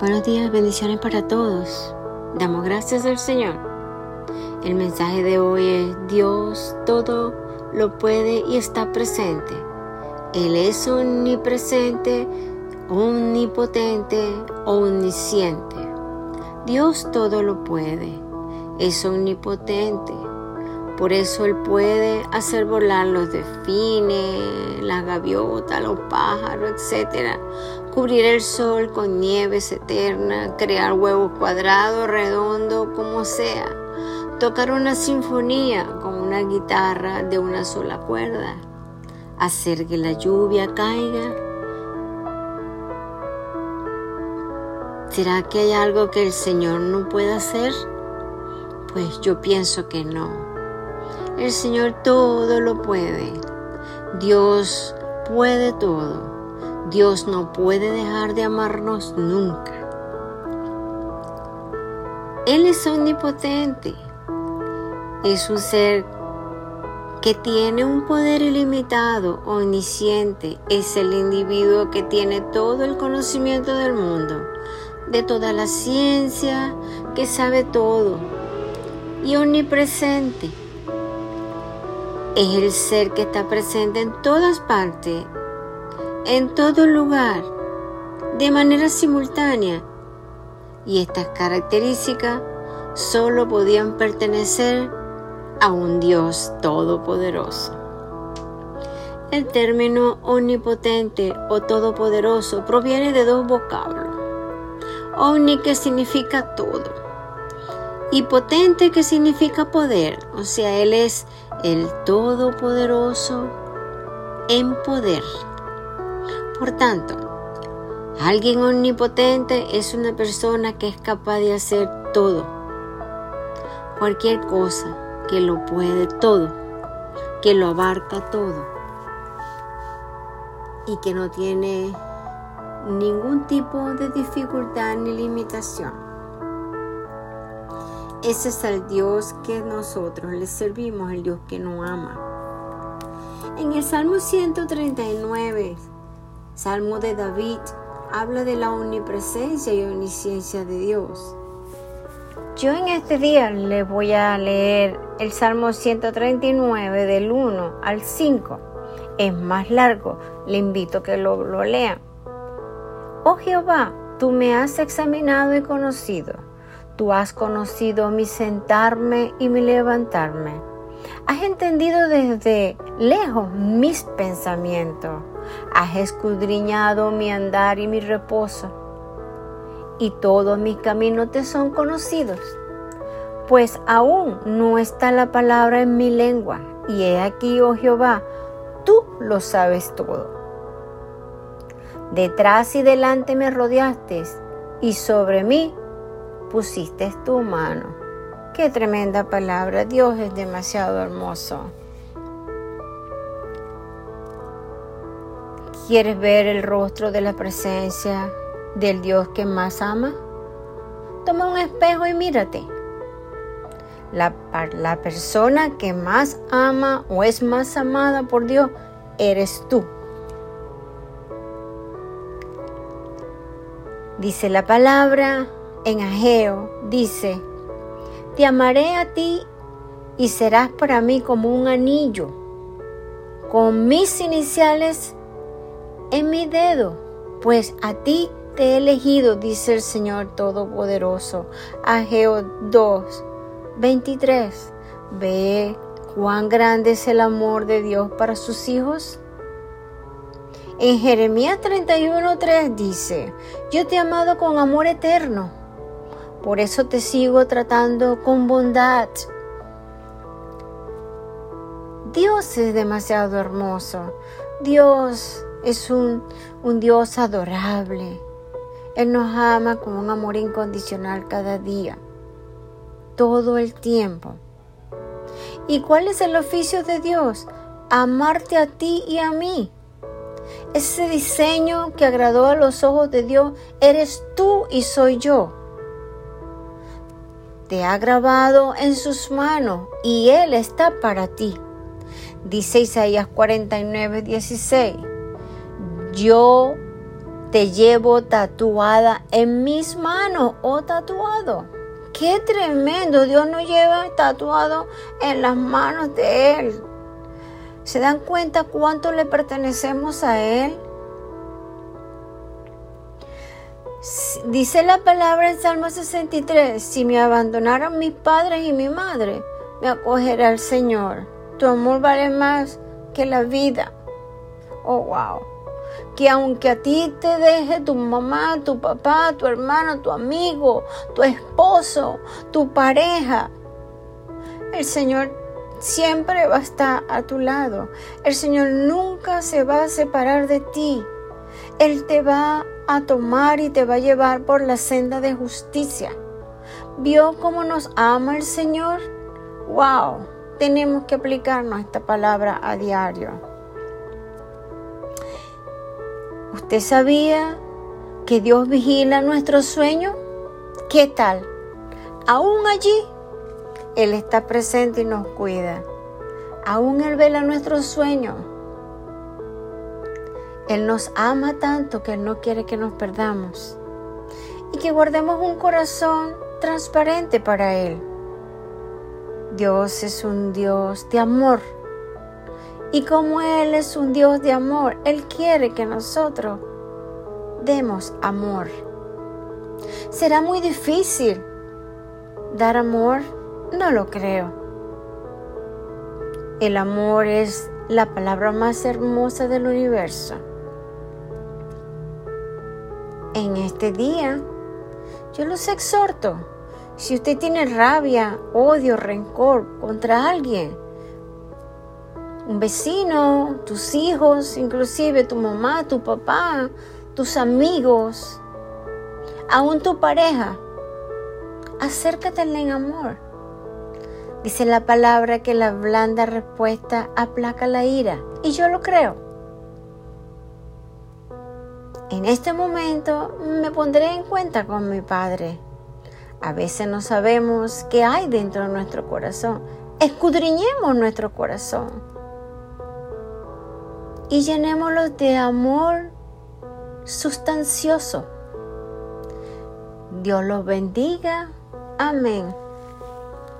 Buenos días, bendiciones para todos. Damos gracias al Señor. El mensaje de hoy es Dios todo lo puede y está presente. Él es omnipresente, omnipotente, omnisciente. Dios todo lo puede. Es omnipotente. Por eso Él puede hacer volar los delfines, las gaviotas, los pájaros, etc cubrir el sol con nieves eternas, crear huevos cuadrados, redondos, como sea, tocar una sinfonía con una guitarra de una sola cuerda, hacer que la lluvia caiga. ¿Será que hay algo que el Señor no pueda hacer? Pues yo pienso que no. El Señor todo lo puede. Dios puede todo. Dios no puede dejar de amarnos nunca. Él es omnipotente. Es un ser que tiene un poder ilimitado, omnisciente. Es el individuo que tiene todo el conocimiento del mundo, de toda la ciencia, que sabe todo. Y omnipresente. Es el ser que está presente en todas partes en todo lugar, de manera simultánea, y estas características solo podían pertenecer a un Dios todopoderoso. El término omnipotente o todopoderoso proviene de dos vocablos. Omni que significa todo y potente que significa poder, o sea, Él es el todopoderoso en poder. Por tanto, alguien omnipotente es una persona que es capaz de hacer todo, cualquier cosa, que lo puede todo, que lo abarca todo y que no tiene ningún tipo de dificultad ni limitación. Ese es el Dios que nosotros le servimos, el Dios que nos ama. En el Salmo 139 Salmo de David habla de la omnipresencia y omnisciencia de Dios. Yo en este día le voy a leer el Salmo 139 del 1 al 5. Es más largo, le invito a que lo, lo lean. Oh Jehová, tú me has examinado y conocido. Tú has conocido mi sentarme y mi levantarme. Has entendido desde lejos mis pensamientos has escudriñado mi andar y mi reposo, y todos mis caminos te son conocidos. Pues aún no está la palabra en mi lengua, y he aquí, oh Jehová, tú lo sabes todo. Detrás y delante me rodeaste, y sobre mí pusiste tu mano. Qué tremenda palabra, Dios es demasiado hermoso. ¿Quieres ver el rostro de la presencia del Dios que más ama? Toma un espejo y mírate. La, la, persona que más ama o es más amada por Dios eres tú. Dice la palabra en Ageo, dice, te amaré a ti y serás para mí como un anillo. Con mis iniciales en mi dedo, pues a ti te he elegido, dice el Señor Todopoderoso. Ageo 2, 23. Ve cuán grande es el amor de Dios para sus hijos. En Jeremías 31:3 dice, yo te he amado con amor eterno, por eso te sigo tratando con bondad. Dios es demasiado hermoso. Dios es un, Dios adorable. Él nos ama con un amor incondicional cada día, todo el tiempo. ¿Y cuál es el oficio de Dios? Amarte a ti y a mí. Ese diseño que agradó a los ojos de Dios eres tú y soy yo. Te ha grabado en sus manos y Él está para ti. Dice Isaías 49, 16 yo te llevo tatuada en mis manos o tatuado. Qué tremendo, Dios nos lleva tatuado en las manos de Él. ¿Se dan cuenta cuánto le pertenecemos a Él? Dice la palabra en Salmo 63, si me abandonaron mis padres y mi madre, me acogerá el Señor. Tu amor vale más que la vida. Oh, wow. Que aunque a ti te deje tu mamá, tu papá, tu hermano, tu amigo, tu esposo, tu pareja, el Señor siempre va a estar a tu lado. El Señor nunca se va a separar de ti. Él te va a tomar y te va a llevar por la senda de justicia. ¿Vio cómo nos ama el Señor? ¡Wow! Tenemos que aplicarnos esta palabra a diario. ¿Usted sabía que Dios vigila nuestros sueños? ¿Qué tal? Aún allí, Él está presente y nos cuida. Aún Él vela nuestros sueños. Él nos ama tanto que Él no quiere que nos perdamos y que guardemos un corazón transparente para Él. Dios es un Dios de amor. Y como Él es un Dios de amor, Él quiere que nosotros demos amor. ¿Será muy difícil dar amor? No lo creo. El amor es la palabra más hermosa del universo. En este día, yo los exhorto si usted tiene rabia, odio, rencor contra alguien, un vecino, tus hijos, inclusive tu mamá, tu papá, tus amigos, aún tu pareja, acércate en amor. Dice la palabra que la blanda respuesta aplaca la ira. Y yo lo creo. En este momento me pondré en cuenta con mi Padre a veces no sabemos qué hay dentro de nuestro corazón. Escudriñemos nuestro corazón y llenémoslo de amor sustancioso. Dios los bendiga. Amén.